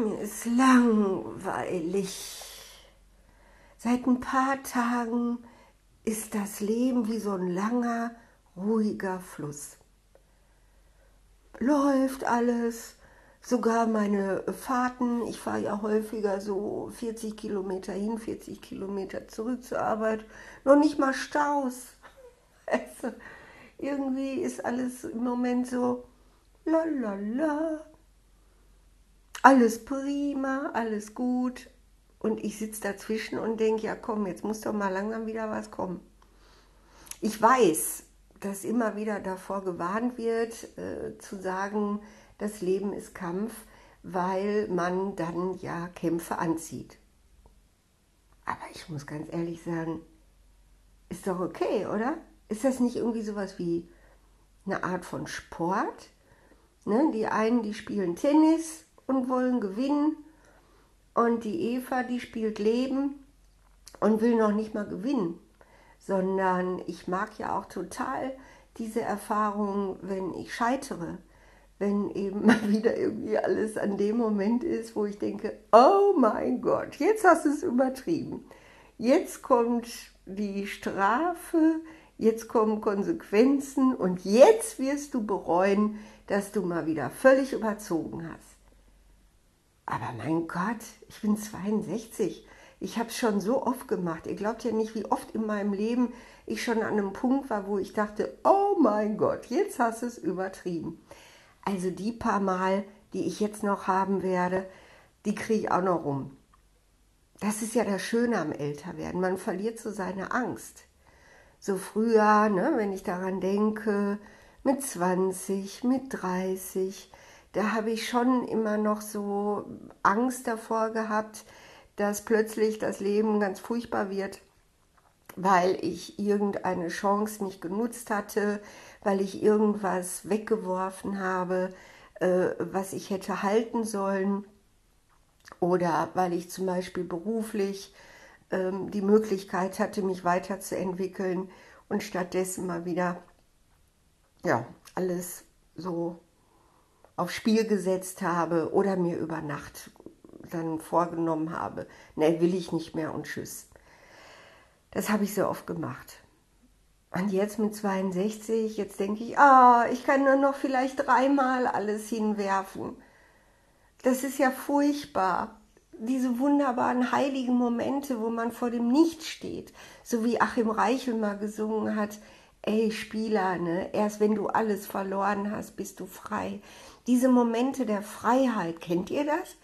mir ist langweilig. Seit ein paar Tagen ist das Leben wie so ein langer, ruhiger Fluss. Läuft alles, sogar meine Fahrten. Ich fahre ja häufiger so 40 Kilometer hin, 40 Kilometer zurück zur Arbeit. Noch nicht mal Staus. Also, irgendwie ist alles im Moment so la la la. Alles prima, alles gut. Und ich sitze dazwischen und denke, ja komm, jetzt muss doch mal langsam wieder was kommen. Ich weiß, dass immer wieder davor gewarnt wird, äh, zu sagen, das Leben ist Kampf, weil man dann ja Kämpfe anzieht. Aber ich muss ganz ehrlich sagen, ist doch okay, oder? Ist das nicht irgendwie sowas wie eine Art von Sport? Ne? Die einen, die spielen Tennis und wollen gewinnen und die Eva, die spielt Leben und will noch nicht mal gewinnen, sondern ich mag ja auch total diese Erfahrung, wenn ich scheitere, wenn eben mal wieder irgendwie alles an dem Moment ist, wo ich denke, oh mein Gott, jetzt hast du es übertrieben. Jetzt kommt die Strafe, jetzt kommen Konsequenzen und jetzt wirst du bereuen, dass du mal wieder völlig überzogen hast. Aber mein Gott, ich bin 62. Ich habe es schon so oft gemacht. Ihr glaubt ja nicht, wie oft in meinem Leben ich schon an einem Punkt war, wo ich dachte, oh mein Gott, jetzt hast du es übertrieben. Also die paar Mal, die ich jetzt noch haben werde, die kriege ich auch noch rum. Das ist ja das Schöne am Älterwerden. Man verliert so seine Angst. So früher, ne, wenn ich daran denke, mit 20, mit 30, da habe ich schon immer noch so Angst davor gehabt, dass plötzlich das Leben ganz furchtbar wird, weil ich irgendeine Chance nicht genutzt hatte, weil ich irgendwas weggeworfen habe, äh, was ich hätte halten sollen oder weil ich zum Beispiel beruflich ähm, die Möglichkeit hatte, mich weiterzuentwickeln und stattdessen mal wieder ja, alles so aufs Spiel gesetzt habe oder mir über Nacht dann vorgenommen habe, ne, will ich nicht mehr und tschüss. Das habe ich so oft gemacht. Und jetzt mit 62, jetzt denke ich, ah, ich kann nur noch vielleicht dreimal alles hinwerfen. Das ist ja furchtbar. Diese wunderbaren heiligen Momente, wo man vor dem Nichts steht, so wie Achim Reichel mal gesungen hat, ey Spieler, ne, erst wenn du alles verloren hast, bist du frei. Diese Momente der Freiheit, kennt ihr das?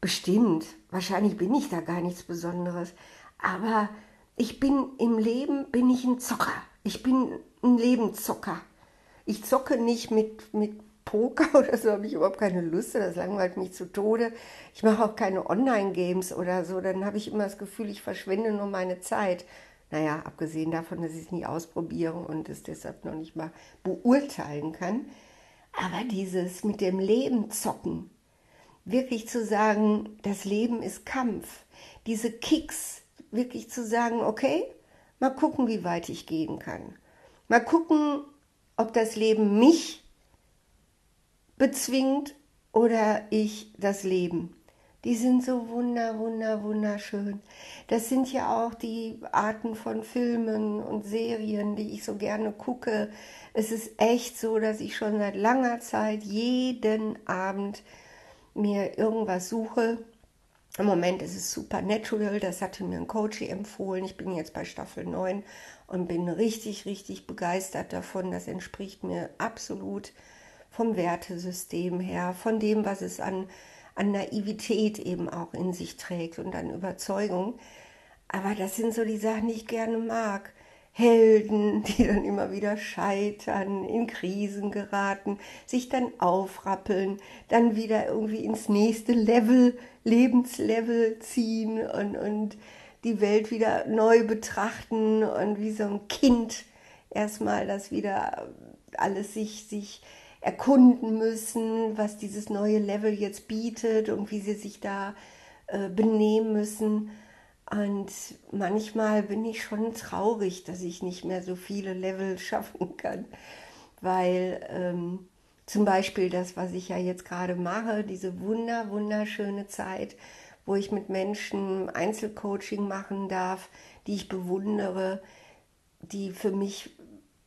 Bestimmt. Wahrscheinlich bin ich da gar nichts Besonderes. Aber ich bin im Leben, bin ich ein Zocker. Ich bin ein Lebenszocker. Ich zocke nicht mit, mit Poker oder so, habe ich überhaupt keine Lust. Das langweilt mich zu Tode. Ich mache auch keine Online-Games oder so. Dann habe ich immer das Gefühl, ich verschwende nur meine Zeit. Naja, abgesehen davon, dass ich es nie ausprobiere und es deshalb noch nicht mal beurteilen kann. Aber dieses mit dem Leben zocken, wirklich zu sagen, das Leben ist Kampf, diese Kicks, wirklich zu sagen, okay, mal gucken, wie weit ich gehen kann. Mal gucken, ob das Leben mich bezwingt oder ich das Leben. Die sind so wunder, wunder, wunderschön. Das sind ja auch die Arten von Filmen und Serien, die ich so gerne gucke. Es ist echt so, dass ich schon seit langer Zeit jeden Abend mir irgendwas suche. Im Moment ist es Supernatural, das hatte mir ein Coach empfohlen. Ich bin jetzt bei Staffel 9 und bin richtig, richtig begeistert davon. Das entspricht mir absolut vom Wertesystem her, von dem, was es an an Naivität eben auch in sich trägt und an Überzeugung. Aber das sind so die Sachen, die ich gerne mag. Helden, die dann immer wieder scheitern, in Krisen geraten, sich dann aufrappeln, dann wieder irgendwie ins nächste Level, Lebenslevel ziehen und, und die Welt wieder neu betrachten und wie so ein Kind erstmal das wieder alles sich, sich erkunden müssen, was dieses neue Level jetzt bietet und wie sie sich da äh, benehmen müssen. Und manchmal bin ich schon traurig, dass ich nicht mehr so viele Level schaffen kann, weil ähm, Zum Beispiel das, was ich ja jetzt gerade mache, diese wunder, wunderschöne Zeit, wo ich mit Menschen Einzelcoaching machen darf, die ich bewundere, die für mich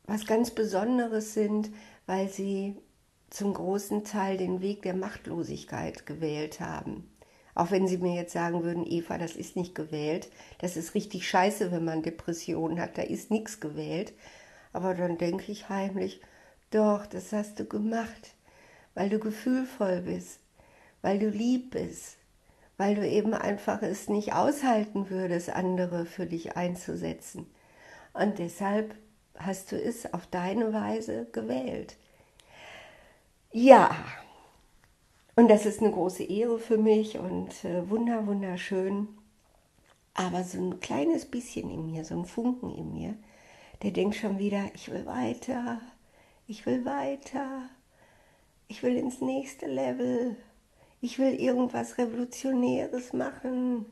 was ganz Besonderes sind, weil sie zum großen Teil den Weg der Machtlosigkeit gewählt haben. Auch wenn Sie mir jetzt sagen würden, Eva, das ist nicht gewählt, das ist richtig scheiße, wenn man Depressionen hat, da ist nichts gewählt. Aber dann denke ich heimlich, doch, das hast du gemacht, weil du gefühlvoll bist, weil du lieb bist, weil du eben einfach es nicht aushalten würdest, andere für dich einzusetzen. Und deshalb hast du es auf deine Weise gewählt. Ja, und das ist eine große Ehre für mich und äh, wunder, wunderschön. Aber so ein kleines bisschen in mir, so ein Funken in mir, der denkt schon wieder, ich will weiter, ich will weiter, ich will ins nächste Level, ich will irgendwas Revolutionäres machen,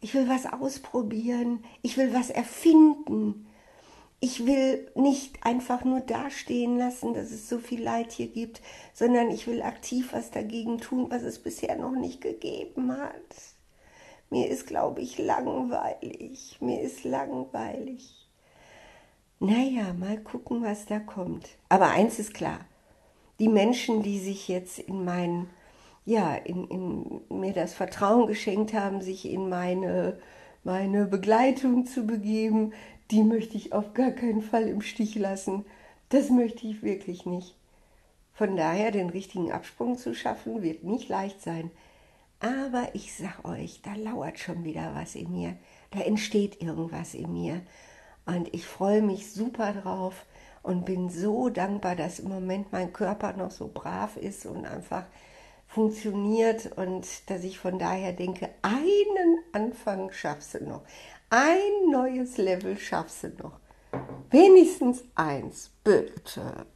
ich will was ausprobieren, ich will was erfinden, ich will nicht einfach nur dastehen lassen, dass es so viel Leid hier gibt, sondern ich will aktiv was dagegen tun, was es bisher noch nicht gegeben hat. Mir ist, glaube ich, langweilig. Mir ist langweilig. Naja, mal gucken, was da kommt. Aber eins ist klar. Die Menschen, die sich jetzt in mein, ja, in, in mir das Vertrauen geschenkt haben, sich in meine, meine Begleitung zu begeben, die möchte ich auf gar keinen Fall im Stich lassen. Das möchte ich wirklich nicht. Von daher den richtigen Absprung zu schaffen, wird nicht leicht sein. Aber ich sag euch, da lauert schon wieder was in mir. Da entsteht irgendwas in mir. Und ich freue mich super drauf und bin so dankbar, dass im Moment mein Körper noch so brav ist und einfach funktioniert und dass ich von daher denke, einen Anfang schaffst du noch. Ein neues Level schaffst du noch. Wenigstens eins, bitte.